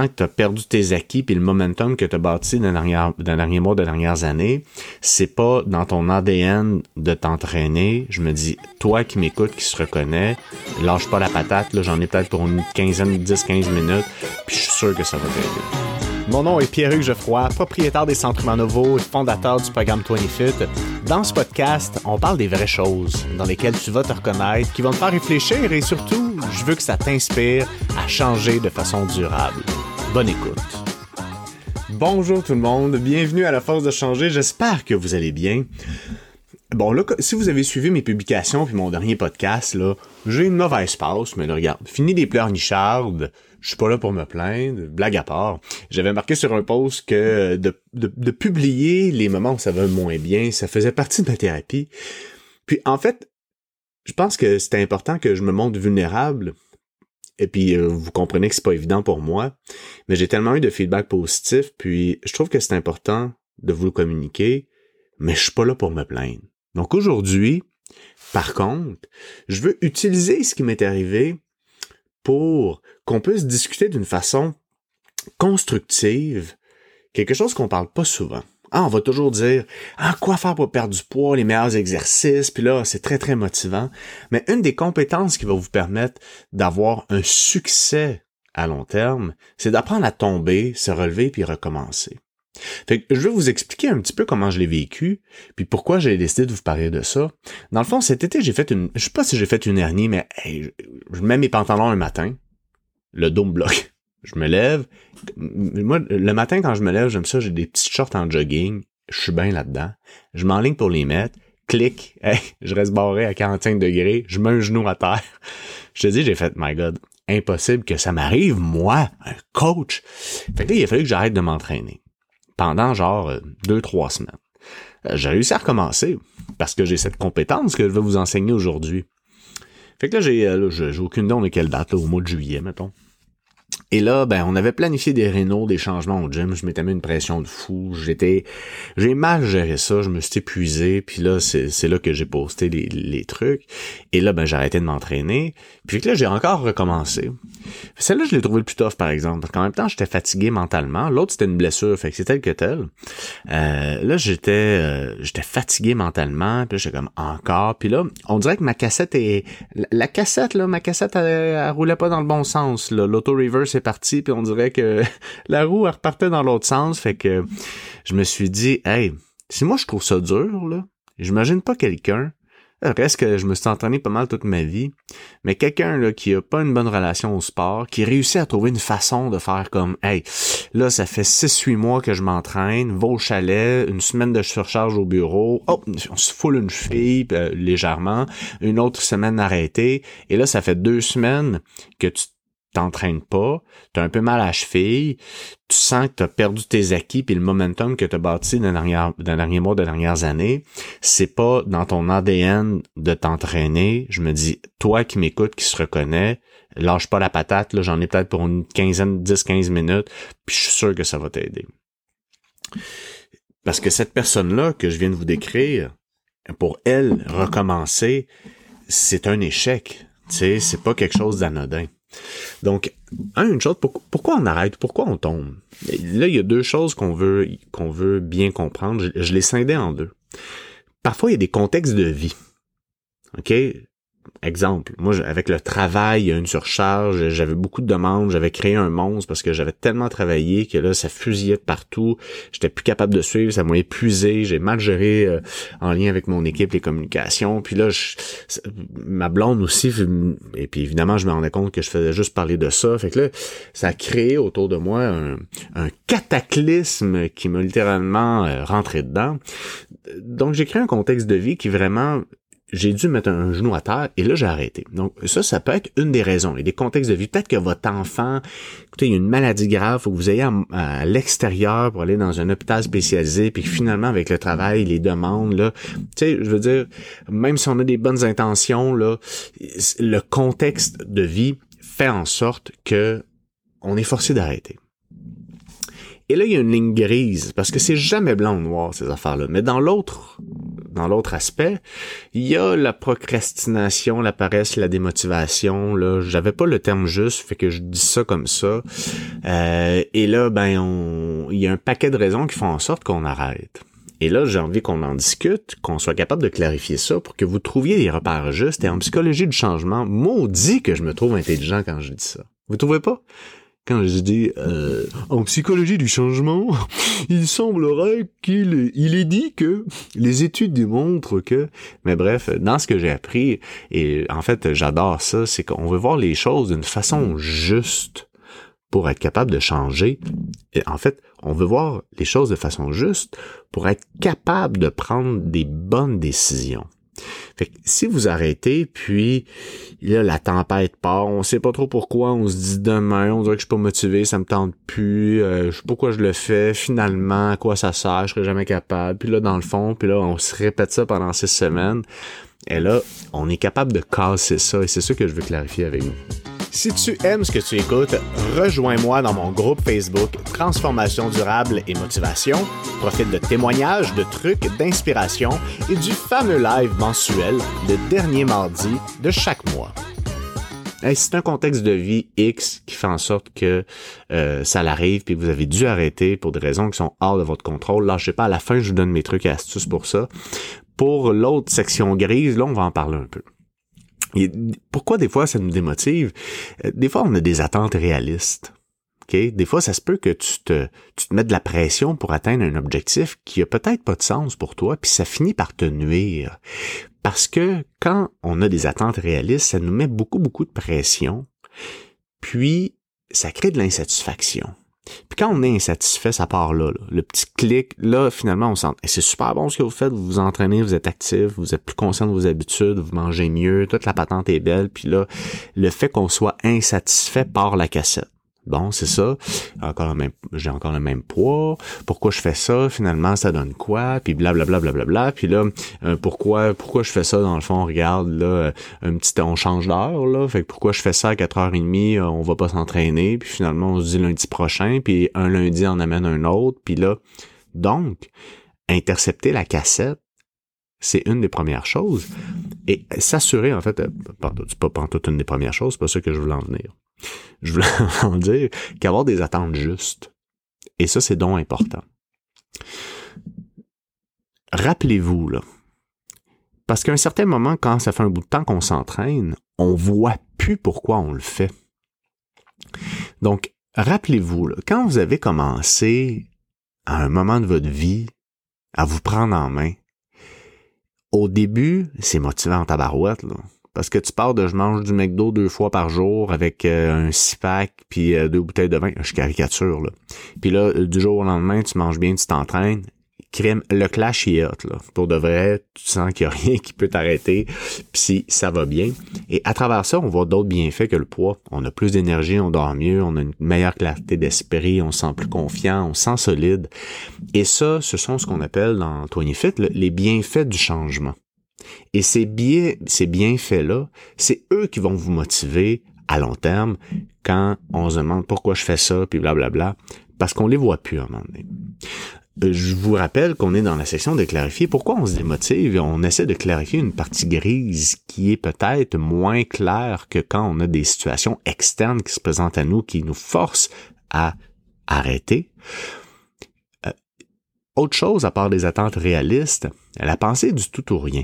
que tu as perdu tes acquis puis le momentum que tu as bâti dans, les derniers mois, dans les dernières années, c'est pas dans ton ADN de t'entraîner. Je me dis, toi qui m'écoutes, qui se reconnaît, lâche pas la patate, j'en ai peut-être pour une quinzaine, 10-15 minutes, puis je suis sûr que ça va t'aider. Mon nom est Pierre-Hugues Geoffroy, propriétaire des Centres Manovo et fondateur du programme 20FIT. Dans ce podcast, on parle des vraies choses dans lesquelles tu vas te reconnaître, qui vont te faire réfléchir et surtout, je veux que ça t'inspire à changer de façon durable. Bonne écoute. Bonjour tout le monde, bienvenue à la force de changer, j'espère que vous allez bien. Bon, là, si vous avez suivi mes publications puis mon dernier podcast, là, j'ai une mauvaise passe, mais là, regarde, fini des pleurs nichardes, je suis pas là pour me plaindre, blague à part. J'avais marqué sur un post que de, de, publier les moments où ça va moins bien, ça faisait partie de ma thérapie. Puis, en fait, je pense que c'était important que je me montre vulnérable. Et puis, euh, vous comprenez que c'est pas évident pour moi, mais j'ai tellement eu de feedback positif, puis je trouve que c'est important de vous le communiquer, mais je suis pas là pour me plaindre. Donc aujourd'hui, par contre, je veux utiliser ce qui m'est arrivé pour qu'on puisse discuter d'une façon constructive, quelque chose qu'on parle pas souvent. Ah, on va toujours dire ah quoi faire pour perdre du poids, les meilleurs exercices, puis là c'est très très motivant. Mais une des compétences qui va vous permettre d'avoir un succès à long terme, c'est d'apprendre à tomber, se relever puis recommencer. Fait que je vais vous expliquer un petit peu comment je l'ai vécu, puis pourquoi j'ai décidé de vous parler de ça. Dans le fond, cet été, j'ai fait une, je sais pas si j'ai fait une hernie, mais je mets mes pantalons un matin, le dos me bloque. Je me lève. Moi, le matin, quand je me lève, j'aime ça, j'ai des petits shorts en jogging. Je suis bien là-dedans. Je m'enligne pour les mettre. Clic. je reste barré à 45 degrés. Je mets un genou à terre. Je te dis, j'ai fait, my God, impossible que ça m'arrive, moi, un coach. Fait que là, il a fallu que j'arrête de m'entraîner pendant genre euh, deux, trois semaines. Euh, j'ai réussi à recommencer parce que j'ai cette compétence que je vais vous enseigner aujourd'hui. Fait que là, j'ai, euh, j'ai aucune idée de quelle date, au mois de juillet, mettons. Et là, ben, on avait planifié des rénaux, des changements au gym. Je m'étais mis une pression de fou. J'étais, j'ai mal géré ça. Je me suis épuisé. Puis là, c'est là que j'ai posté les, les, trucs. Et là, ben, j'ai arrêté de m'entraîner. Puis là, j'ai encore recommencé. Celle-là, je l'ai trouvé le plus tough, par exemple. Parce qu'en même temps, j'étais fatigué mentalement. L'autre, c'était une blessure. Fait que c'est tel que tel. Euh, là, j'étais, euh, j'étais fatigué mentalement. Puis j'étais comme encore. Puis là, on dirait que ma cassette est, la, cassette, là, ma cassette, elle, elle, roulait pas dans le bon sens, L'auto-reverse c'est parti, puis on dirait que la roue elle repartait dans l'autre sens. Fait que je me suis dit, hey, si moi je trouve ça dur, là, j'imagine pas quelqu'un. Reste que je me suis entraîné pas mal toute ma vie, mais quelqu'un là qui a pas une bonne relation au sport, qui réussit à trouver une façon de faire comme Hey, là, ça fait 6-8 mois que je m'entraîne, va au chalet, une semaine de surcharge au bureau, oh, on se foule une cheville euh, légèrement, une autre semaine arrêtée, et là, ça fait deux semaines que tu t'entraînes pas, tu as un peu mal à cheville, tu sens que tu as perdu tes acquis puis le momentum que tu as bâti dans les derniers mois, dans les dernières années, c'est pas dans ton ADN de t'entraîner. Je me dis, toi qui m'écoutes, qui se reconnaît, lâche pas la patate, là, j'en ai peut-être pour une quinzaine, 10-15 minutes, puis je suis sûr que ça va t'aider. Parce que cette personne-là que je viens de vous décrire, pour elle, recommencer, c'est un échec. Tu sais, c'est pas quelque chose d'anodin. Donc, une chose, pourquoi on arrête? Pourquoi on tombe? Là, il y a deux choses qu'on veut, qu'on veut bien comprendre. Je, les scindais en deux. Parfois, il y a des contextes de vie. OK? Exemple, moi, avec le travail, il y a une surcharge, j'avais beaucoup de demandes, j'avais créé un monstre parce que j'avais tellement travaillé que là, ça fusillait de partout. J'étais plus capable de suivre, ça m'a épuisé, j'ai mal géré euh, en lien avec mon équipe les communications. Puis là, ma blonde aussi, et puis évidemment, je me rendais compte que je faisais juste parler de ça. Fait que là, ça a créé autour de moi un, cataclysme qui m'a littéralement euh, rentré dedans. Donc, j'ai créé un contexte de vie qui vraiment j'ai dû mettre un genou à terre et là j'ai arrêté. Donc ça, ça peut être une des raisons. Il y a des contextes de vie. Peut-être que votre enfant, écoutez, il y a une maladie grave, faut que vous ayez à, l'extérieur pour aller dans un hôpital spécialisé, puis finalement avec le travail, les demandes, là, tu sais, je veux dire, même si on a des bonnes intentions, là, le contexte de vie fait en sorte que on est forcé d'arrêter. Et là, il y a une ligne grise, parce que c'est jamais blanc ou noir, ces affaires-là. Mais dans l'autre dans l'autre aspect, il y a la procrastination, la paresse, la démotivation. Là, j'avais pas le terme juste, fait que je dis ça comme ça. Euh, et là, ben, on, il y a un paquet de raisons qui font en sorte qu'on arrête. Et là, j'ai envie qu'on en discute, qu'on soit capable de clarifier ça pour que vous trouviez des repères justes. Et en psychologie du changement, maudit que je me trouve intelligent quand je dis ça. Vous trouvez pas? Quand je dis euh, en psychologie du changement, il semblerait qu'il il est dit que les études démontrent que mais bref, dans ce que j'ai appris et en fait, j'adore ça, c'est qu'on veut voir les choses d'une façon juste pour être capable de changer. En fait, on veut voir les choses de façon juste pour être capable de prendre des bonnes décisions. Fait que si vous arrêtez, puis là, la tempête part, on sait pas trop pourquoi, on se dit demain, on dirait que je suis pas motivé, ça me tente plus, euh, je sais pas pourquoi je le fais, finalement, à quoi ça sert, je serai jamais capable. Puis là, dans le fond, puis là, on se répète ça pendant six semaines. Et là, on est capable de casser ça, et c'est ça que je veux clarifier avec vous. Si tu aimes ce que tu écoutes, rejoins-moi dans mon groupe Facebook Transformation durable et motivation. Profite de témoignages, de trucs, d'inspiration et du fameux live mensuel le dernier mardi de chaque mois. c'est un contexte de vie X qui fait en sorte que euh, ça l'arrive puis vous avez dû arrêter pour des raisons qui sont hors de votre contrôle. Là, je sais pas, à la fin, je vous donne mes trucs et astuces pour ça. Pour l'autre section grise, là, on va en parler un peu pourquoi des fois ça nous démotive? Euh, des fois, on a des attentes réalistes. Des fois, ça se peut que tu te, tu te mettes de la pression pour atteindre un objectif qui a peut-être pas de sens pour toi, puis ça finit par te nuire. Parce que quand on a des attentes réalistes, ça nous met beaucoup, beaucoup de pression, puis ça crée de l'insatisfaction. Puis quand on est insatisfait, ça part là, Le petit clic, là, finalement, on sent, c'est super bon ce que vous faites, vous vous entraînez, vous êtes actif, vous êtes plus conscient de vos habitudes, vous mangez mieux, toute la patente est belle. Puis là, le fait qu'on soit insatisfait par la cassette. Bon, c'est ça. Encore le même, j'ai encore le même poids. Pourquoi je fais ça? Finalement, ça donne quoi? Puis blablabla, blablabla. Puis là, euh, pourquoi, pourquoi je fais ça? Dans le fond, regarde, là, euh, un petit, on change d'heure, là. Fait que pourquoi je fais ça à 4h30? Euh, on va pas s'entraîner? Puis finalement, on se dit lundi prochain. Puis un lundi en amène un autre. Puis là, donc, intercepter la cassette, c'est une des premières choses. Et s'assurer, en fait, c'est pas, pas une des premières choses, c'est pas ça que je voulais en venir je voulais en dire qu'avoir des attentes justes. Et ça, c'est donc important. Rappelez-vous, là, parce qu'à un certain moment, quand ça fait un bout de temps qu'on s'entraîne, on voit plus pourquoi on le fait. Donc, rappelez-vous, quand vous avez commencé à un moment de votre vie à vous prendre en main, au début, c'est motivant en tabarouette, là parce que tu pars de je mange du McDo deux fois par jour avec euh, un six pack puis euh, deux bouteilles de vin, je caricature là. Puis là euh, du jour au lendemain, tu manges bien, tu t'entraînes, crème, le clash est là. Pour de vrai, tu sens qu'il n'y a rien qui peut t'arrêter, puis si ça va bien. Et à travers ça, on voit d'autres bienfaits que le poids. On a plus d'énergie, on dort mieux, on a une meilleure clarté d'esprit, on se sent plus confiant, on se sent solide. Et ça, ce sont ce qu'on appelle dans 20 Fit les bienfaits du changement. Et ces, biais, ces bienfaits-là, c'est eux qui vont vous motiver à long terme quand on se demande pourquoi je fais ça, puis blablabla, parce qu'on les voit plus à un moment donné. Euh, je vous rappelle qu'on est dans la section de clarifier pourquoi on se démotive et on essaie de clarifier une partie grise qui est peut-être moins claire que quand on a des situations externes qui se présentent à nous qui nous forcent à arrêter. Euh, autre chose à part des attentes réalistes, la pensée du tout ou rien.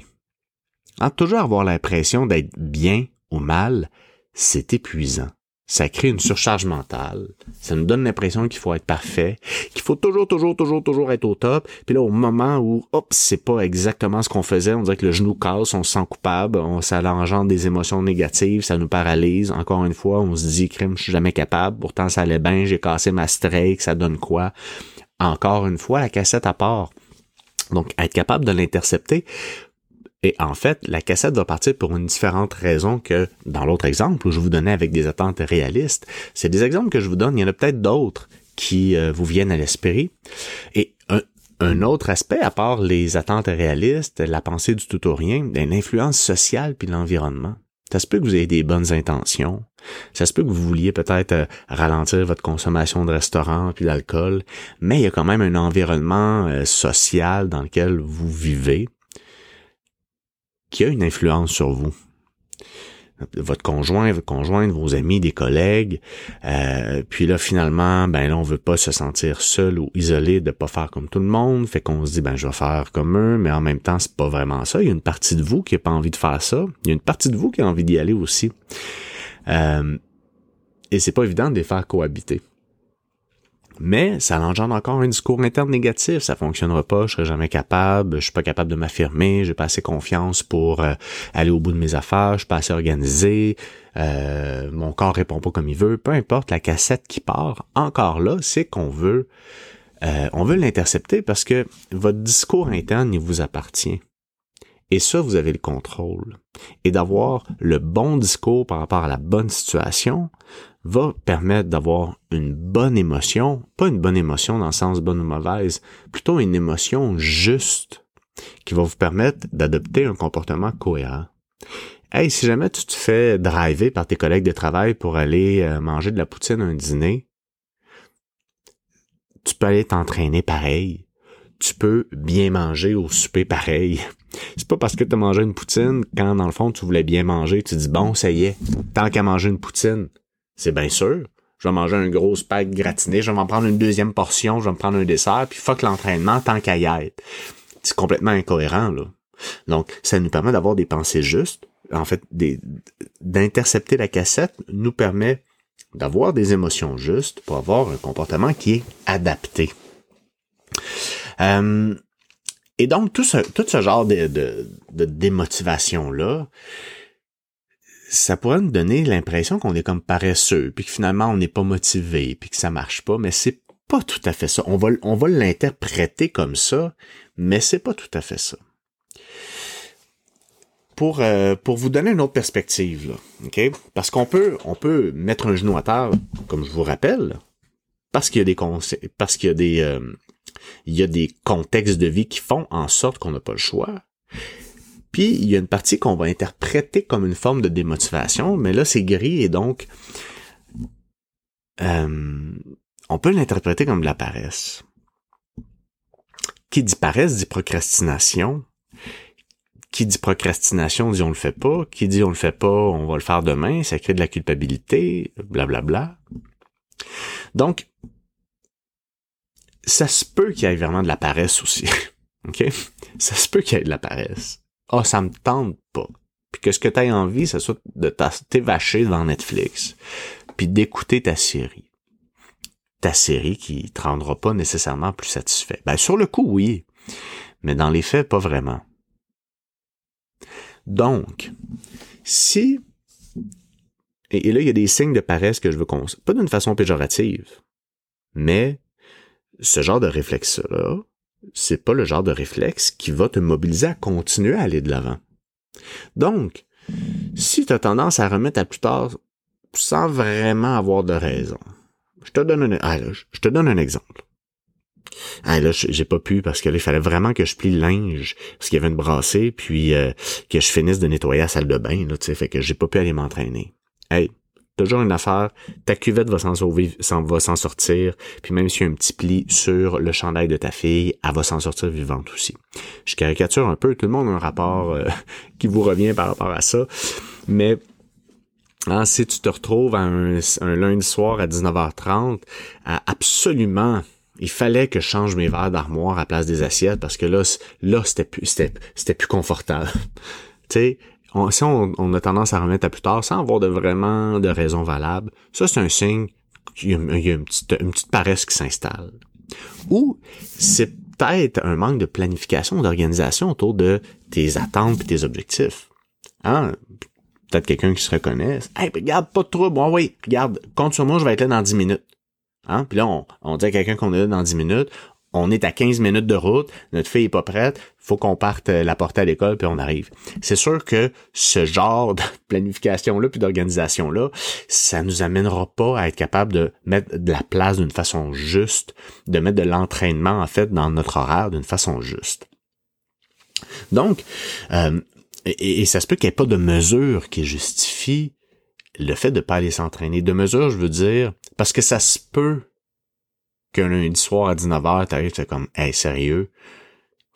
En toujours avoir l'impression d'être bien ou mal, c'est épuisant. Ça crée une surcharge mentale. Ça nous donne l'impression qu'il faut être parfait, qu'il faut toujours, toujours, toujours, toujours être au top. Puis là, au moment où, hop, c'est pas exactement ce qu'on faisait, on dirait que le genou casse, on se sent coupable, on, ça engendre des émotions négatives, ça nous paralyse. Encore une fois, on se dit, crime, je suis jamais capable. Pourtant, ça allait bien, j'ai cassé ma strike, ça donne quoi? Encore une fois, la cassette à part. Donc, être capable de l'intercepter et en fait, la cassette va partir pour une différente raison que dans l'autre exemple où je vous donnais avec des attentes réalistes. C'est des exemples que je vous donne, il y en a peut-être d'autres qui euh, vous viennent à l'esprit. Et un, autre aspect, à part les attentes réalistes, la pensée du tout ou rien, ben, l'influence sociale puis l'environnement. Ça se peut que vous ayez des bonnes intentions. Ça se peut que vous vouliez peut-être euh, ralentir votre consommation de restaurant puis d'alcool, mais il y a quand même un environnement euh, social dans lequel vous vivez qui a une influence sur vous? Votre conjoint, votre conjointe, vos amis, des collègues. Euh, puis là, finalement, ben là, on veut pas se sentir seul ou isolé de pas faire comme tout le monde. Fait qu'on se dit, ben je vais faire comme eux, mais en même temps, c'est pas vraiment ça. Il y a une partie de vous qui a pas envie de faire ça. Il y a une partie de vous qui a envie d'y aller aussi. Euh, et c'est pas évident de les faire cohabiter mais ça engendre encore un discours interne négatif. Ça fonctionnera pas, je serai jamais capable, je suis pas capable de m'affirmer, j'ai pas assez confiance pour euh, aller au bout de mes affaires, je suis pas assez organisé, euh, mon corps répond pas comme il veut. Peu importe la cassette qui part, encore là, c'est qu'on veut, euh, on veut l'intercepter parce que votre discours interne, il vous appartient. Et ça, vous avez le contrôle. Et d'avoir le bon discours par rapport à la bonne situation va permettre d'avoir une bonne émotion, pas une bonne émotion dans le sens bonne ou mauvaise, plutôt une émotion juste qui va vous permettre d'adopter un comportement cohérent. Hey, si jamais tu te fais driver par tes collègues de travail pour aller euh, manger de la poutine à un dîner, tu peux aller t'entraîner pareil. Tu peux bien manger au souper pareil. C'est pas parce que tu as mangé une poutine quand dans le fond tu voulais bien manger, tu dis bon, ça y est, tant qu'à manger une poutine, c'est bien sûr. Je vais manger un gros spag gratiné, je vais m'en prendre une deuxième portion, je vais me prendre un dessert, puis fuck l'entraînement tant qu'à y être. C'est complètement incohérent, là. Donc, ça nous permet d'avoir des pensées justes. En fait, d'intercepter la cassette nous permet d'avoir des émotions justes pour avoir un comportement qui est adapté. Euh, et donc, tout ce, genre de démotivation-là, ça pourrait nous donner l'impression qu'on est comme paresseux, puis que finalement on n'est pas motivé, puis que ça marche pas, mais c'est pas tout à fait ça. On va, on va l'interpréter comme ça, mais c'est pas tout à fait ça. Pour, euh, pour vous donner une autre perspective, là, ok? Parce qu'on peut, on peut mettre un genou à terre, comme je vous rappelle, parce qu'il y a des parce qu'il y a des, euh, il y a des contextes de vie qui font en sorte qu'on n'a pas le choix. Puis il y a une partie qu'on va interpréter comme une forme de démotivation, mais là c'est gris et donc euh, on peut l'interpréter comme de la paresse. Qui dit paresse dit procrastination. Qui dit procrastination dit on le fait pas. Qui dit on le fait pas, on va le faire demain. Ça crée de la culpabilité, blablabla. Bla, bla. Donc, ça se peut qu'il y ait vraiment de la paresse aussi. OK? Ça se peut qu'il y ait de la paresse ah, ça me tente pas. Puis que ce que tu as envie, ce soit de t'évacher devant Netflix, puis d'écouter ta série. Ta série qui te rendra pas nécessairement plus satisfait. Ben, sur le coup, oui. Mais dans les faits, pas vraiment. Donc, si, et, là, il y a des signes de paresse que je veux qu'on, pas d'une façon péjorative, mais ce genre de réflexe-là, c'est pas le genre de réflexe qui va te mobiliser à continuer à aller de l'avant. Donc, si tu as tendance à remettre à plus tard sans vraiment avoir de raison, je te donne un, ah, je te donne un exemple. Ah, là, j'ai pas pu parce que il fallait vraiment que je plie le linge parce qu'il y avait une brassée puis euh, que je finisse de nettoyer la salle de bain là, tu sais, fait que j'ai pas pu aller m'entraîner. Toujours une affaire, ta cuvette va s'en sortir, puis même s'il y a un petit pli sur le chandail de ta fille, elle va s'en sortir vivante aussi. Je caricature un peu, tout le monde a un rapport euh, qui vous revient par rapport à ça, mais hein, si tu te retrouves un, lundi soir à 19h30, absolument il fallait que je change mes verres d'armoire à place des assiettes parce que là, là, c'était plus, c'était plus confortable. tu sais, si on, a tendance à remettre à plus tard sans avoir vraiment de raison valable, ça c'est un signe qu'il y a, une, petite, paresse qui s'installe. Ou c'est peut-être un manque de planification, d'organisation autour de tes attentes et tes objectifs. Hein? Peut-être quelqu'un qui se reconnaît. Hey, regarde, pas de trouble. Bon, oui, regarde, compte sur moi, je vais être là dans 10 minutes. Hein? Puis là, on, on dit à quelqu'un qu'on est là dans 10 minutes on est à 15 minutes de route, notre fille est pas prête, faut qu'on parte euh, la porter à l'école puis on arrive. C'est sûr que ce genre de planification là puis d'organisation là, ça nous amènera pas à être capable de mettre de la place d'une façon juste, de mettre de l'entraînement en fait dans notre horaire d'une façon juste. Donc, euh, et, ça se peut qu'il n'y ait pas de mesure qui justifie le fait de pas aller s'entraîner. De mesure, je veux dire, parce que ça se peut qu'un lundi soir à 19h, t'arrives, c'est comme, hey, sérieux,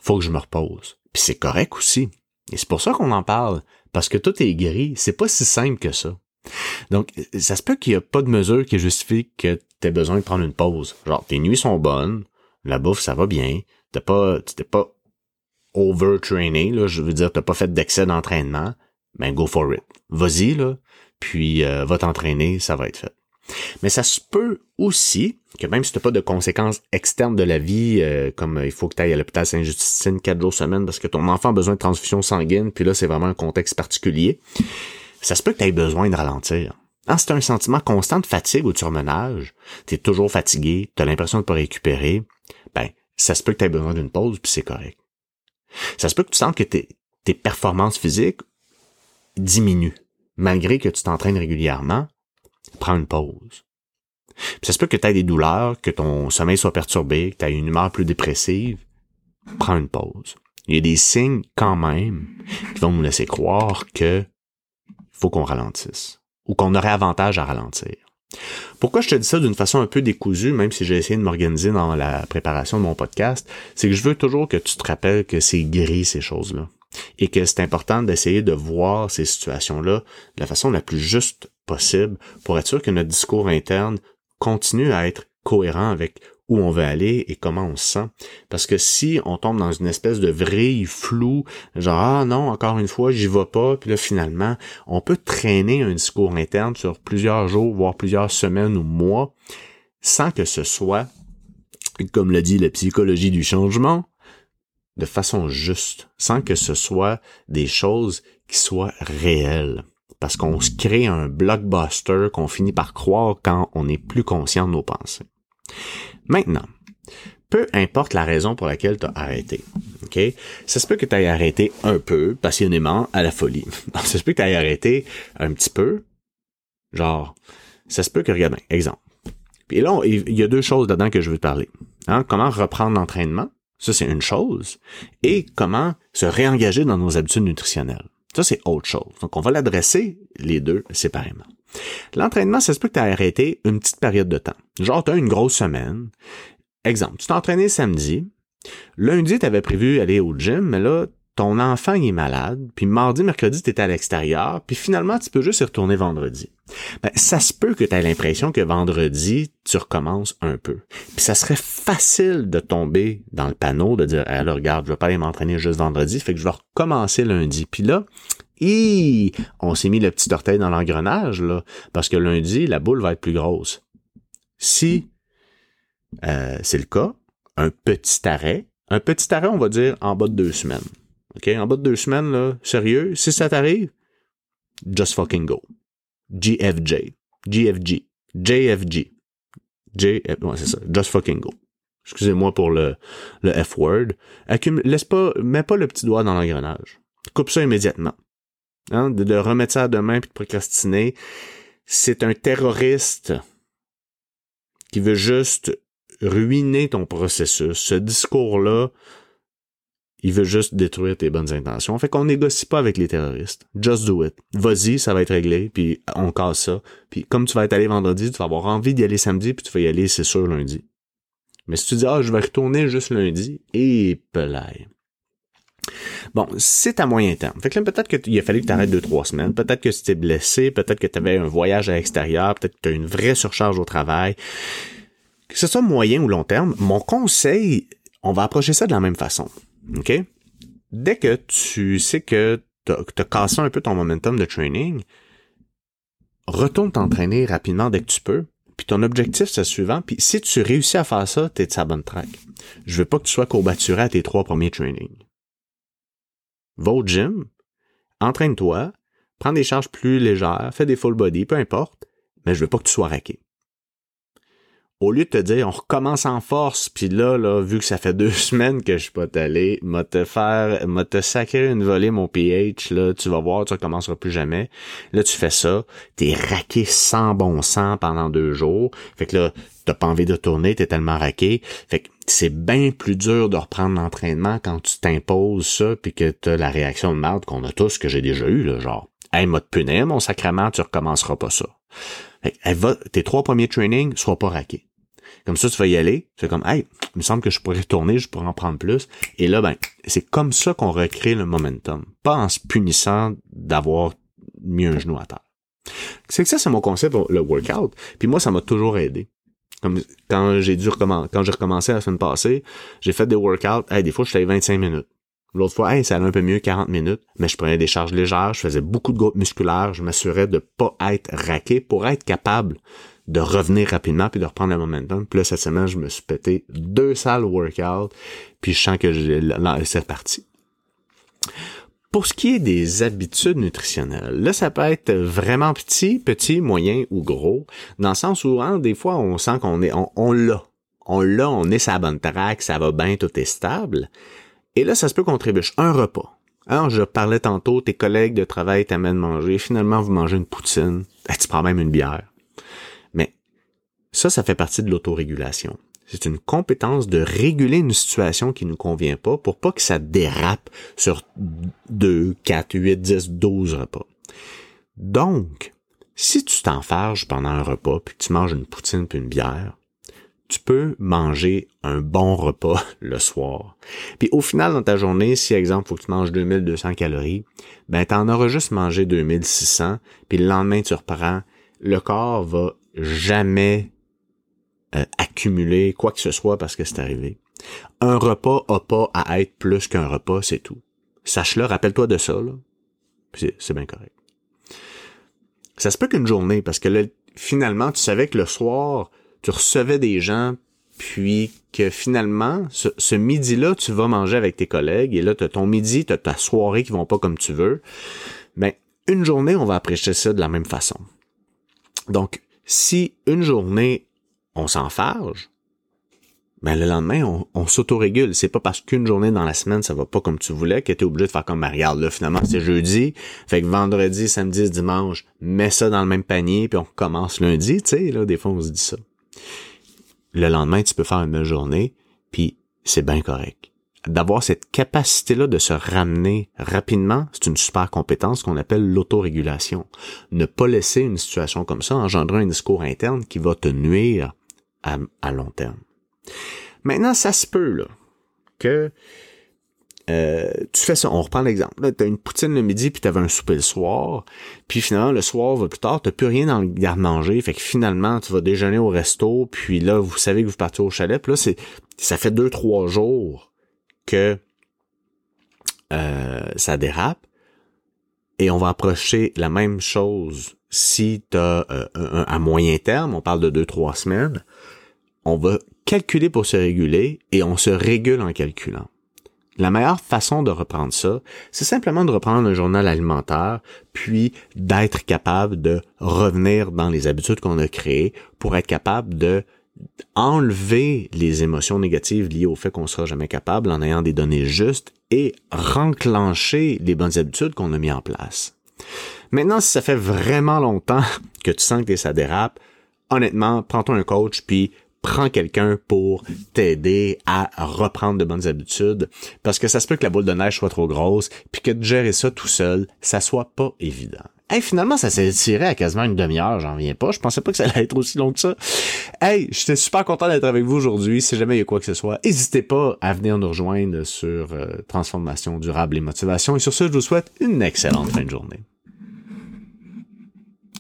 faut que je me repose. Puis c'est correct aussi. Et c'est pour ça qu'on en parle, parce que tout est gris. C'est pas si simple que ça. Donc, ça se peut qu'il n'y a pas de mesure qui justifie que tu aies besoin de prendre une pause. Genre, tes nuits sont bonnes, la bouffe, ça va bien, t'as pas, t'es pas overtrainé, là, je veux dire, t'as pas fait d'excès d'entraînement, ben go for it. Vas-y, là, puis euh, va t'entraîner, ça va être fait. Mais ça se peut aussi que même si tu n'as pas de conséquences externes de la vie, euh, comme euh, il faut que tu ailles à l'hôpital Saint-Justine quatre jours semaine parce que ton enfant a besoin de transfusion sanguine, puis là, c'est vraiment un contexte particulier, ça se peut que tu aies besoin de ralentir. Hein, c'est un sentiment constant de fatigue ou de surmenage, tu es toujours fatigué, tu as l'impression de pas récupérer, ben, ça se peut que tu aies besoin d'une pause, puis c'est correct. Ça se peut que tu sens que tes performances physiques diminuent, malgré que tu t'entraînes régulièrement, prends une pause. ça se peut que tu aies des douleurs, que ton sommeil soit perturbé, que tu aies une humeur plus dépressive. Prends une pause. Il y a des signes quand même qui vont nous laisser croire que faut qu'on ralentisse ou qu'on aurait avantage à ralentir. Pourquoi je te dis ça d'une façon un peu décousue, même si j'ai essayé de m'organiser dans la préparation de mon podcast, c'est que je veux toujours que tu te rappelles que c'est gris ces choses-là et que c'est important d'essayer de voir ces situations-là de la façon la plus juste possible pour être sûr que notre discours interne continue à être cohérent avec où on veut aller et comment on se sent. Parce que si on tombe dans une espèce de vrille flou, genre ah non, encore une fois, j'y vais pas, puis là finalement, on peut traîner un discours interne sur plusieurs jours, voire plusieurs semaines ou mois, sans que ce soit, comme le dit la psychologie du changement, de façon juste, sans que ce soit des choses qui soient réelles. Parce qu'on se crée un blockbuster qu'on finit par croire quand on n'est plus conscient de nos pensées. Maintenant, peu importe la raison pour laquelle tu as arrêté. OK? Ça se peut que tu aies arrêté un peu, passionnément, à la folie. ça se peut que tu aies arrêté un petit peu. Genre, ça se peut que, regarde, exemple. Puis là, il y a deux choses dedans que je veux te parler. Hein? Comment reprendre l'entraînement? Ça, c'est une chose. Et comment se réengager dans nos habitudes nutritionnelles. Ça, c'est autre chose. Donc, on va l'adresser les deux séparément. L'entraînement, ça se peut que tu as arrêté une petite période de temps. Genre, tu as une grosse semaine. Exemple, tu t'es entraîné samedi. Lundi, tu avais prévu aller au gym, mais là, ton enfant est malade, puis mardi, mercredi, tu étais à l'extérieur, puis finalement, tu peux juste y retourner vendredi. Ben, ça se peut que tu aies l'impression que vendredi, tu recommences un peu. Puis ça serait facile de tomber dans le panneau, de dire, alors regarde, je vais pas aller m'entraîner juste vendredi, fait que je vais recommencer lundi. Puis là, on s'est mis le petit orteil dans l'engrenage, là, parce que lundi, la boule va être plus grosse. Si euh, c'est le cas, un petit arrêt, un petit arrêt, on va dire en bas de deux semaines. OK? En bas de deux semaines, là, sérieux, si ça t'arrive, just fucking go. GFJ. GFG. JFG. JF, ouais, c'est ça. Just fucking go. Excusez-moi pour le, le F-word. Laisse pas, mets pas le petit doigt dans l'engrenage. Coupe ça immédiatement. Hein? De, de, remettre ça à demain puis de procrastiner. C'est un terroriste qui veut juste ruiner ton processus. Ce discours-là, il veut juste détruire tes bonnes intentions. Fait qu'on négocie pas avec les terroristes. Just do it. Vas-y, ça va être réglé, puis on casse ça. Puis comme tu vas être allé vendredi, tu vas avoir envie d'y aller samedi, puis tu vas y aller, c'est sûr, lundi. Mais si tu dis, ah, je vais retourner juste lundi, et pelaille. Bon, c'est à moyen terme. Fait que là, peut-être qu'il a fallu que tu arrêtes deux, trois semaines. Peut-être que tu t'es blessé. Peut-être que tu avais un voyage à l'extérieur. Peut-être que tu as une vraie surcharge au travail. Que ce soit moyen ou long terme, mon conseil, on va approcher ça de la même façon. OK? Dès que tu sais que tu as cassé un peu ton momentum de training, retourne t'entraîner rapidement dès que tu peux. Puis ton objectif, c'est le suivant. Puis si tu réussis à faire ça, t'es de sa bonne track. Je veux pas que tu sois courbaturé à tes trois premiers trainings. Va au gym, entraîne-toi, prends des charges plus légères, fais des full body, peu importe, mais je veux pas que tu sois raqué au lieu de te dire on recommence en force, puis là, là, vu que ça fait deux semaines que je suis pas allé, m'a te faire, m'a te sacrer une volée mon pH, là, tu vas voir, tu recommenceras plus jamais. Là, tu fais ça, t'es raqué sans bon sens pendant deux jours. Fait que là, t'as pas envie de tourner, t'es tellement raqué. Fait que c'est bien plus dur de reprendre l'entraînement quand tu t'imposes ça, puis que t'as la réaction de merde qu'on a tous, que j'ai déjà eu, là, genre, hey, m'a te punir, mon sacrement, tu recommenceras pas ça. Fait que, va, tes trois premiers trainings, sois pas raqué Comme ça, tu vas y aller. C'est comme, hey, il me semble que je pourrais retourner, je pourrais en prendre plus. Et là, ben, c'est comme ça qu'on recrée le momentum. Pas en se punissant d'avoir mis un genou à terre. C'est que ça, c'est mon concept, le workout. Puis moi, ça m'a toujours aidé. Comme quand j'ai dû recommencer, quand j'ai recommencé la semaine passée, j'ai fait des workouts, hey, des fois, je 25 minutes. L'autre fois, hey, ça allait un peu mieux, 40 minutes, mais je prenais des charges légères, je faisais beaucoup de groupes musculaires, je m'assurais de pas être raqué pour être capable de revenir rapidement puis de reprendre le momentum. Puis là, cette semaine, je me suis pété deux salles workout, puis je sens que j'ai cette partie. Pour ce qui est des habitudes nutritionnelles, là, ça peut être vraiment petit, petit, moyen ou gros, dans le sens où, hein, des fois, on sent qu'on est, on, l'a. On l'a, on est sa bonne track, ça va bien, tout est stable. Et là, ça se peut qu'on trébuche. Un repas. Alors, je parlais tantôt, tes collègues de travail t'amènent manger, finalement, vous mangez une poutine, tu prends même une bière. Ça, ça fait partie de l'autorégulation. C'est une compétence de réguler une situation qui ne nous convient pas pour pas que ça dérape sur 2, 4, 8, 10, 12 repas. Donc, si tu t'enfarges pendant un repas puis que tu manges une poutine puis une bière, tu peux manger un bon repas le soir. Puis au final, dans ta journée, si, exemple, faut que tu manges 2200 calories, ben, t'en auras juste mangé 2600, puis le lendemain, tu reprends. Le corps va jamais euh, accumuler quoi que ce soit parce que c'est arrivé. Un repas a pas à être plus qu'un repas, c'est tout. Sache-le, rappelle-toi de ça, là. C'est bien correct. Ça se peut qu'une journée, parce que là, finalement, tu savais que le soir, tu recevais des gens, puis que finalement, ce, midi-là, tu vas manger avec tes collègues, et là, tu as ton midi, tu as ta soirée qui vont pas comme tu veux. Mais ben, une journée, on va apprécier ça de la même façon. Donc, si une journée, on s'enfarge, ben le lendemain, on, on s'autorégule. C'est pas parce qu'une journée dans la semaine, ça va pas comme tu voulais que t'es obligé de faire comme, ben, regarde, là, finalement, c'est jeudi. Fait que vendredi, samedi, dimanche, mets ça dans le même panier, puis on commence lundi, tu sais, là, des fois, on se dit ça. Le lendemain, tu peux faire une journée, puis c'est bien correct. D'avoir cette capacité-là de se ramener rapidement, c'est une super compétence qu'on appelle l'autorégulation. Ne pas laisser une situation comme ça engendrer un discours interne qui va te nuire à, long terme. Maintenant, ça se peut là, que euh, tu fais ça, on reprend l'exemple. Tu as une poutine le midi, puis tu avais un souper le soir. Puis finalement, le soir va plus tard, tu plus rien dans le garde-manger. Fait que finalement, tu vas déjeuner au resto, puis là, vous savez que vous partez au chalet. Puis là, c'est, ça fait deux, trois jours que euh, ça dérape. Et on va approcher la même chose si tu as euh, un, à moyen terme, on parle de deux, trois semaines. On va calculer pour se réguler et on se régule en calculant. La meilleure façon de reprendre ça, c'est simplement de reprendre un journal alimentaire, puis d'être capable de revenir dans les habitudes qu'on a créées pour être capable de enlever les émotions négatives liées au fait qu'on sera jamais capable en ayant des données justes et renclencher les bonnes habitudes qu'on a mis en place. Maintenant, si ça fait vraiment longtemps que tu sens que ça dérape, honnêtement, prends-toi un coach puis prends quelqu'un pour t'aider à reprendre de bonnes habitudes parce que ça se peut que la boule de neige soit trop grosse puis que de gérer ça tout seul, ça soit pas évident. Hey, finalement, ça s'est tiré à quasiment une demi-heure, j'en viens pas. Je pensais pas que ça allait être aussi long que ça. Hey, j'étais super content d'être avec vous aujourd'hui. Si jamais il y a quoi que ce soit, n'hésitez pas à venir nous rejoindre sur euh, Transformation durable et motivation. Et sur ce, je vous souhaite une excellente fin de journée.